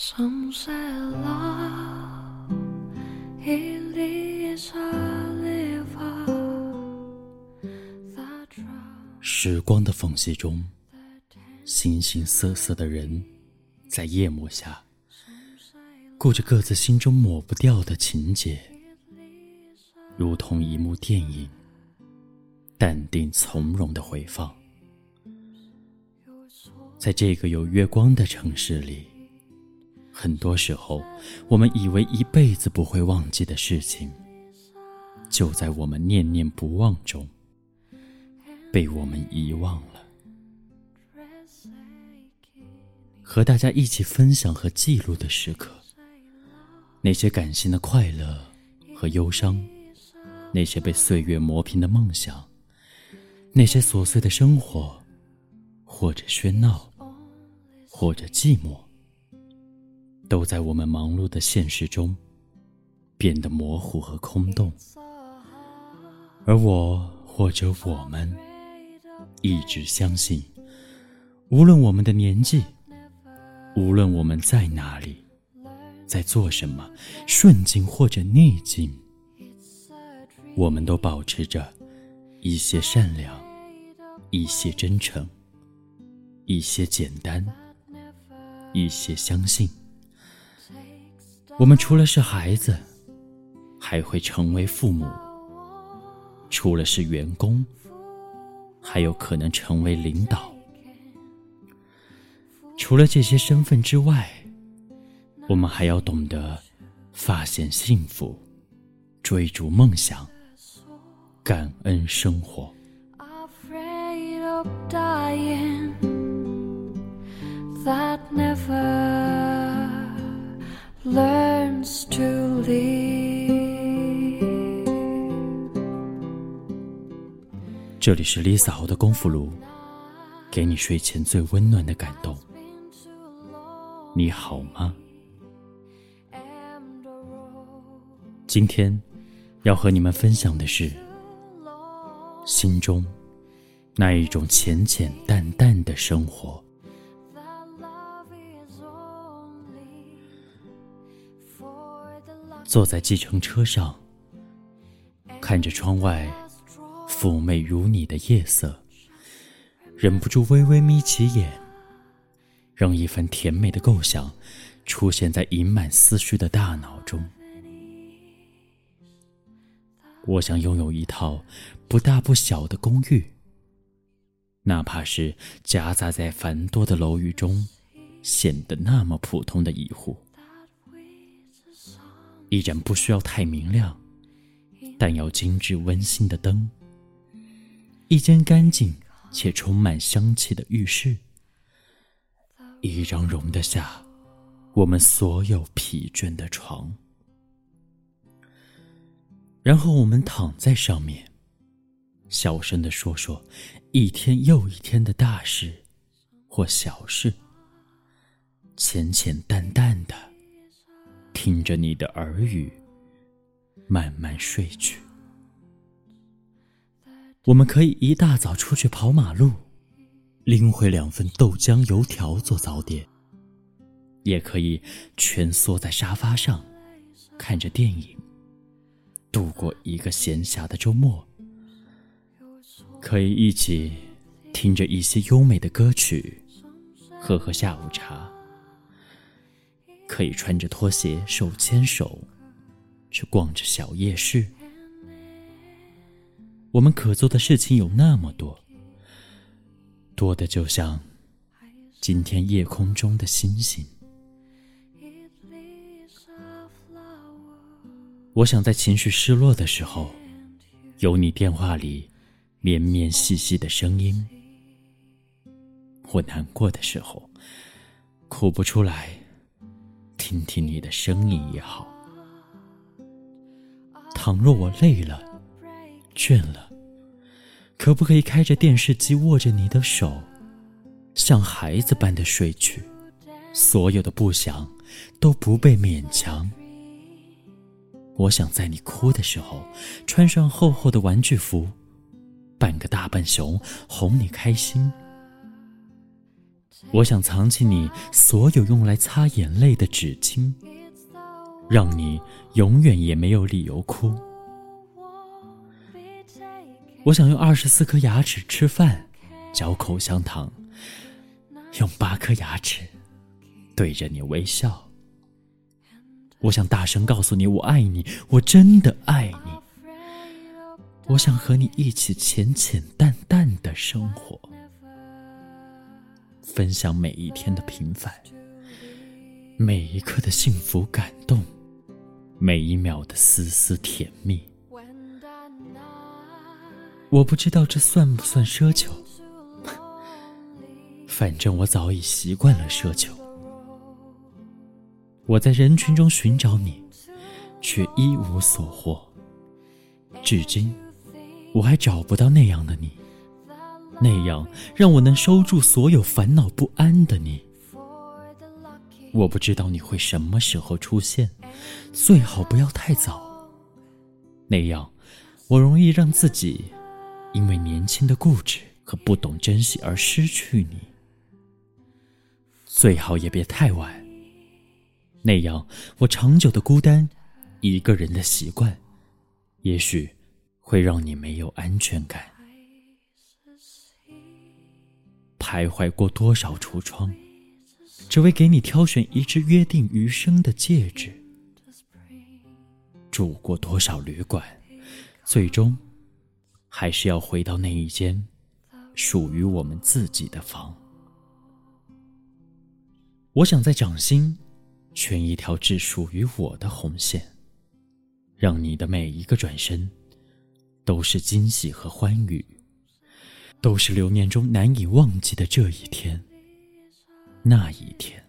Some say love is a river 时光的缝隙中，形形色色的人，在夜幕下，过着各自心中抹不掉的情节，如同一幕电影，淡定从容的回放。在这个有月光的城市里，很多时候，我们以为一辈子不会忘记的事情，就在我们念念不忘中，被我们遗忘了。和大家一起分享和记录的时刻，那些感性的快乐和忧伤，那些被岁月磨平的梦想，那些琐碎的生活，或者喧闹，或者寂寞。都在我们忙碌的现实中变得模糊和空洞，而我或者我们一直相信，无论我们的年纪，无论我们在哪里，在做什么，顺境或者逆境，我们都保持着一些善良，一些真诚，一些简单，一些相信。我们除了是孩子，还会成为父母；除了是员工，还有可能成为领导。除了这些身份之外，我们还要懂得发现幸福、追逐梦想、感恩生活。of dying that never learns to live 这里是 Lisa 侯的功夫炉，给你睡前最温暖的感动。你好吗？今天要和你们分享的是心中那一种浅浅淡淡的生活。坐在计程车上，看着窗外妩媚如你的夜色，忍不住微微眯起眼，让一番甜美的构想出现在盈满思绪的大脑中。我想拥有一套不大不小的公寓，哪怕是夹杂在繁多的楼宇中，显得那么普通的一户。一盏不需要太明亮，但要精致温馨的灯，一间干净且充满香气的浴室，一张容得下我们所有疲倦的床，然后我们躺在上面，小声的说说一天又一天的大事或小事，浅浅淡淡的。听着你的耳语，慢慢睡去。我们可以一大早出去跑马路，拎回两份豆浆油条做早点；也可以蜷缩在沙发上，看着电影，度过一个闲暇的周末。可以一起听着一些优美的歌曲，喝喝下午茶。可以穿着拖鞋手牵手，去逛着小夜市。我们可做的事情有那么多，多的就像今天夜空中的星星。我想在情绪失落的时候，有你电话里绵绵细细的声音；我难过的时候，哭不出来。听听你的声音也好。倘若我累了、倦了，可不可以开着电视机，握着你的手，像孩子般的睡去？所有的不想都不被勉强。我想在你哭的时候，穿上厚厚的玩具服，扮个大笨熊，哄你开心。我想藏起你所有用来擦眼泪的纸巾，让你永远也没有理由哭。我想用二十四颗牙齿吃饭，嚼口香糖，用八颗牙齿对着你微笑。我想大声告诉你，我爱你，我真的爱你。我想和你一起浅浅淡淡的生活。分享每一天的平凡，每一刻的幸福感动，每一秒的丝丝甜蜜。我不知道这算不算奢求，反正我早已习惯了奢求。我在人群中寻找你，却一无所获。至今，我还找不到那样的你。那样让我能收住所有烦恼不安的你，我不知道你会什么时候出现，最好不要太早。那样，我容易让自己因为年轻的固执和不懂珍惜而失去你。最好也别太晚。那样，我长久的孤单，一个人的习惯，也许会让你没有安全感。徘徊过多少橱窗，只为给你挑选一只约定余生的戒指；住过多少旅馆，最终还是要回到那一间属于我们自己的房。我想在掌心圈一条只属于我的红线，让你的每一个转身都是惊喜和欢愉。都是流年中难以忘记的这一天，那一天，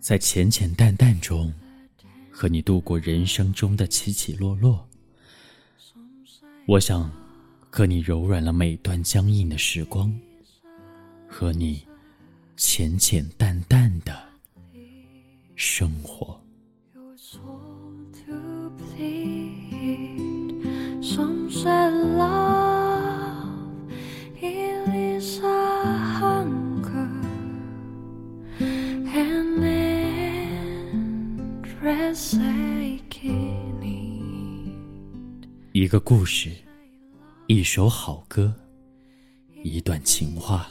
在浅浅淡淡中，和你度过人生中的起起落落。我想，和你柔软了每段僵硬的时光，和你浅浅淡淡的生活。在 love 一个故事，一首好歌，一段情话。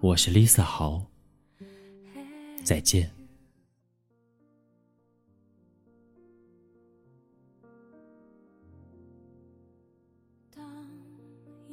我是 Lisa 豪，再见。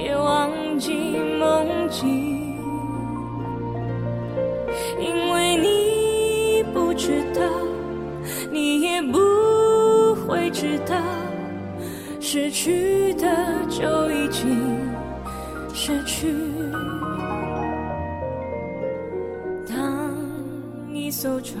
别忘记梦境，因为你不知道，你也不会知道，失去的就已经失去。当一艘船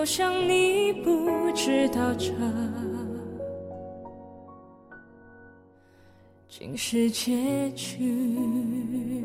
就像你不知道这竟是结局。